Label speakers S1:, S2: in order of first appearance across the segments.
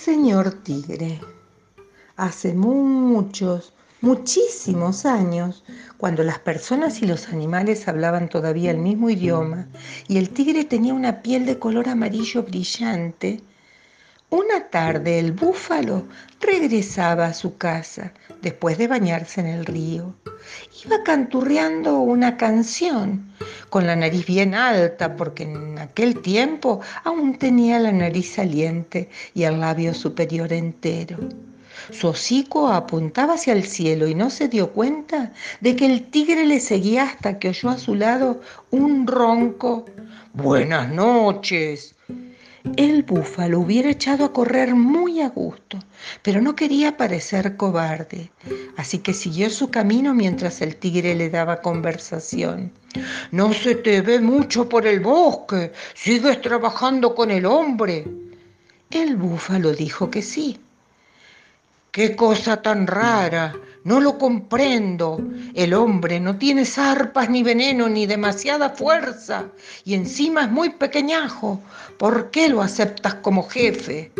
S1: señor tigre. Hace muchos, muchísimos años, cuando las personas y los animales hablaban todavía el mismo idioma y el tigre tenía una piel de color amarillo brillante, una tarde el búfalo regresaba a su casa después de bañarse en el río. Iba canturreando una canción, con la nariz bien alta, porque en aquel tiempo aún tenía la nariz saliente y el labio superior entero. Su hocico apuntaba hacia el cielo y no se dio cuenta de que el tigre le seguía hasta que oyó a su lado un ronco. Buenas noches. El búfalo hubiera echado a correr muy a gusto, pero no quería parecer cobarde, así que siguió su camino mientras el tigre le daba conversación. No se te ve mucho por el bosque, sigues trabajando con el hombre. El búfalo dijo que sí. Qué cosa tan rara, no lo comprendo. El hombre no tiene zarpas ni veneno ni demasiada fuerza y encima es muy pequeñajo. ¿Por qué lo aceptas como jefe?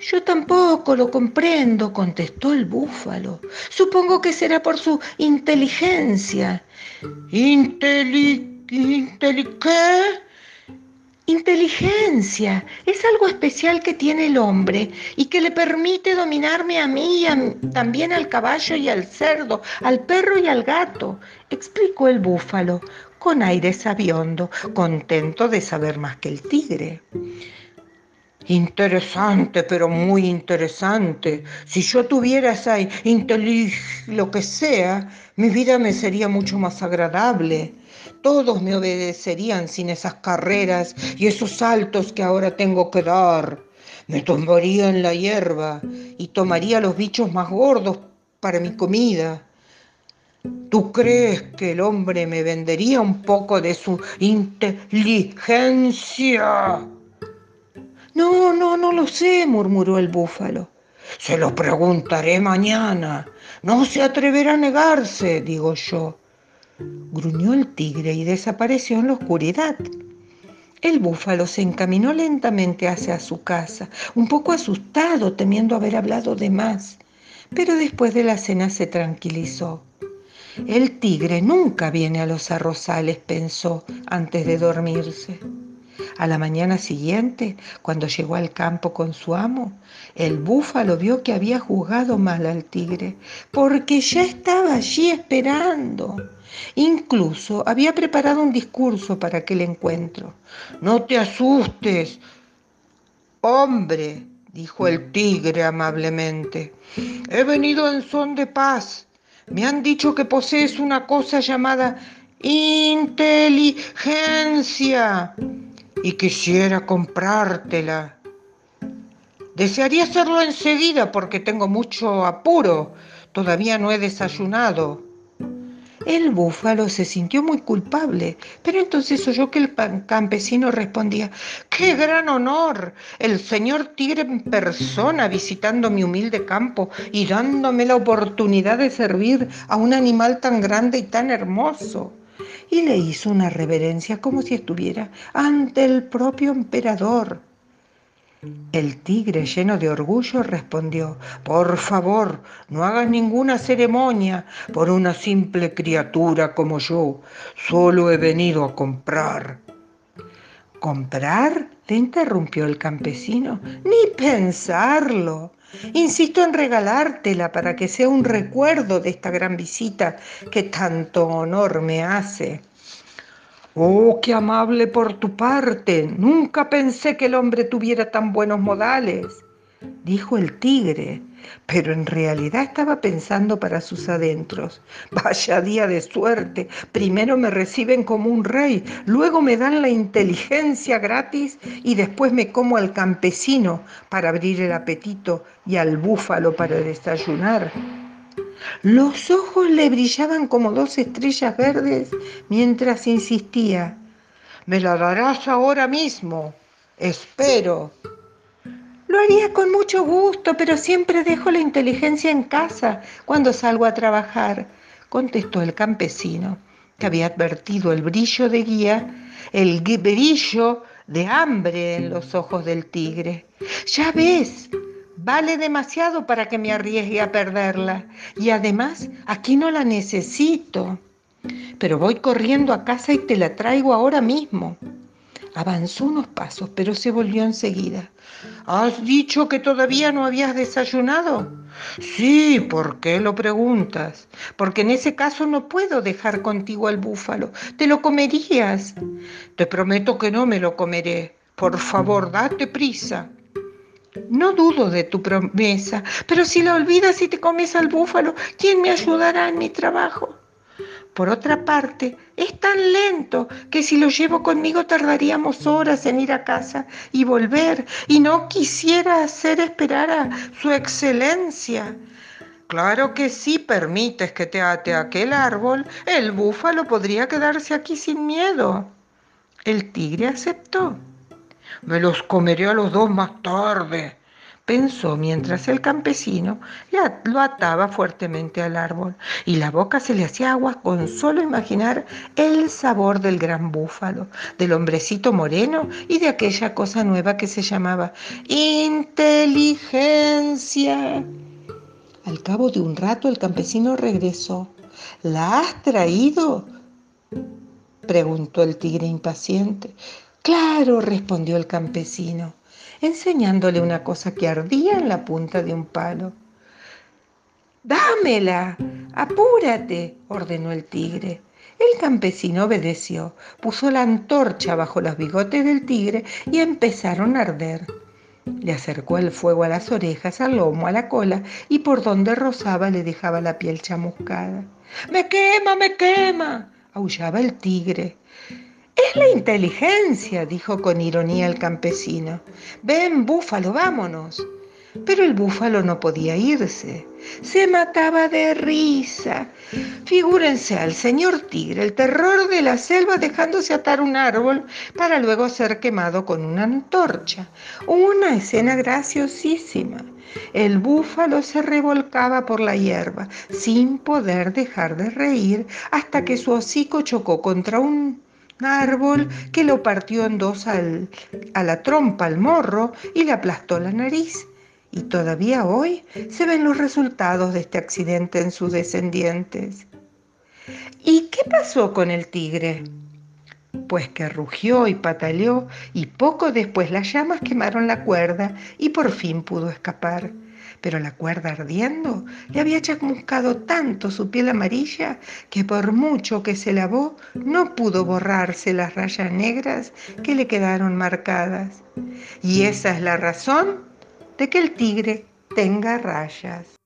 S1: Yo tampoco lo comprendo, contestó el búfalo. Supongo que será por su inteligencia. ¿Inteli... qué? Inteligencia es algo especial que tiene el hombre y que le permite dominarme a mí y también al caballo y al cerdo, al perro y al gato, explicó el búfalo con aire sabiondo, contento de saber más que el tigre. Interesante, pero muy interesante. Si yo tuviera esa inteligencia, lo que sea, mi vida me sería mucho más agradable todos me obedecerían sin esas carreras y esos saltos que ahora tengo que dar. Me tumbaría en la hierba y tomaría los bichos más gordos para mi comida. ¿Tú crees que el hombre me vendería un poco de su inteligencia? No, no, no lo sé, murmuró el búfalo. Se lo preguntaré mañana. No se atreverá a negarse, digo yo. Gruñó el tigre y desapareció en la oscuridad. El búfalo se encaminó lentamente hacia su casa, un poco asustado, temiendo haber hablado de más, pero después de la cena se tranquilizó. El tigre nunca viene a los arrozales, pensó antes de dormirse. A la mañana siguiente, cuando llegó al campo con su amo, el búfalo vio que había juzgado mal al tigre, porque ya estaba allí esperando. Incluso había preparado un discurso para aquel encuentro. No te asustes, hombre, dijo el tigre amablemente. He venido en son de paz. Me han dicho que posees una cosa llamada inteligencia y quisiera comprártela. Desearía hacerlo enseguida porque tengo mucho apuro. Todavía no he desayunado. El búfalo se sintió muy culpable, pero entonces oyó que el campesino respondía, ¡qué gran honor! El señor tigre en persona visitando mi humilde campo y dándome la oportunidad de servir a un animal tan grande y tan hermoso. Y le hizo una reverencia como si estuviera ante el propio emperador. El tigre, lleno de orgullo, respondió, Por favor, no hagas ninguna ceremonia por una simple criatura como yo. Solo he venido a comprar. ¿Comprar? Le interrumpió el campesino. Ni pensarlo. Insisto en regalártela para que sea un recuerdo de esta gran visita que tanto honor me hace. Oh, qué amable por tu parte. Nunca pensé que el hombre tuviera tan buenos modales, dijo el tigre, pero en realidad estaba pensando para sus adentros. Vaya día de suerte. Primero me reciben como un rey, luego me dan la inteligencia gratis y después me como al campesino para abrir el apetito y al búfalo para desayunar. Los ojos le brillaban como dos estrellas verdes mientras insistía. Me la darás ahora mismo. Espero. Haría con mucho gusto, pero siempre dejo la inteligencia en casa cuando salgo a trabajar, contestó el campesino, que había advertido el brillo de guía, el brillo de hambre en los ojos del tigre. Ya ves, vale demasiado para que me arriesgue a perderla. Y además, aquí no la necesito. Pero voy corriendo a casa y te la traigo ahora mismo. Avanzó unos pasos, pero se volvió enseguida. ¿Has dicho que todavía no habías desayunado? Sí, ¿por qué lo preguntas? Porque en ese caso no puedo dejar contigo al búfalo. Te lo comerías. Te prometo que no me lo comeré. Por favor, date prisa. No dudo de tu promesa, pero si la olvidas y te comes al búfalo, ¿quién me ayudará en mi trabajo? Por otra parte, es tan lento que si lo llevo conmigo tardaríamos horas en ir a casa y volver, y no quisiera hacer esperar a su excelencia. Claro que si permites que te ate a aquel árbol, el búfalo podría quedarse aquí sin miedo. El tigre aceptó. Me los comeré a los dos más tarde, pensó mientras el campesino lo ataba fuertemente al árbol y la boca se le hacía agua con solo imaginar el sabor del gran búfalo, del hombrecito moreno y de aquella cosa nueva que se llamaba inteligencia. Al cabo de un rato el campesino regresó. ¿La has traído? preguntó el tigre impaciente. Claro, respondió el campesino enseñándole una cosa que ardía en la punta de un palo. Dámela, apúrate, ordenó el tigre. El campesino obedeció, puso la antorcha bajo los bigotes del tigre y empezaron a arder. Le acercó el fuego a las orejas, al lomo, a la cola y por donde rozaba le dejaba la piel chamuscada. ¡Me quema, me quema! aullaba el tigre. Es la inteligencia, dijo con ironía el campesino. Ven, búfalo, vámonos. Pero el búfalo no podía irse. Se mataba de risa. Figúrense al señor tigre, el terror de la selva, dejándose atar un árbol para luego ser quemado con una antorcha. Una escena graciosísima. El búfalo se revolcaba por la hierba sin poder dejar de reír hasta que su hocico chocó contra un árbol que lo partió en dos a la trompa, al morro, y le aplastó la nariz. Y todavía hoy se ven los resultados de este accidente en sus descendientes. ¿Y qué pasó con el tigre? Pues que rugió y pataleó y poco después las llamas quemaron la cuerda y por fin pudo escapar pero la cuerda ardiendo le había chamuscado tanto su piel amarilla que por mucho que se lavó no pudo borrarse las rayas negras que le quedaron marcadas. Y esa es la razón de que el tigre tenga rayas.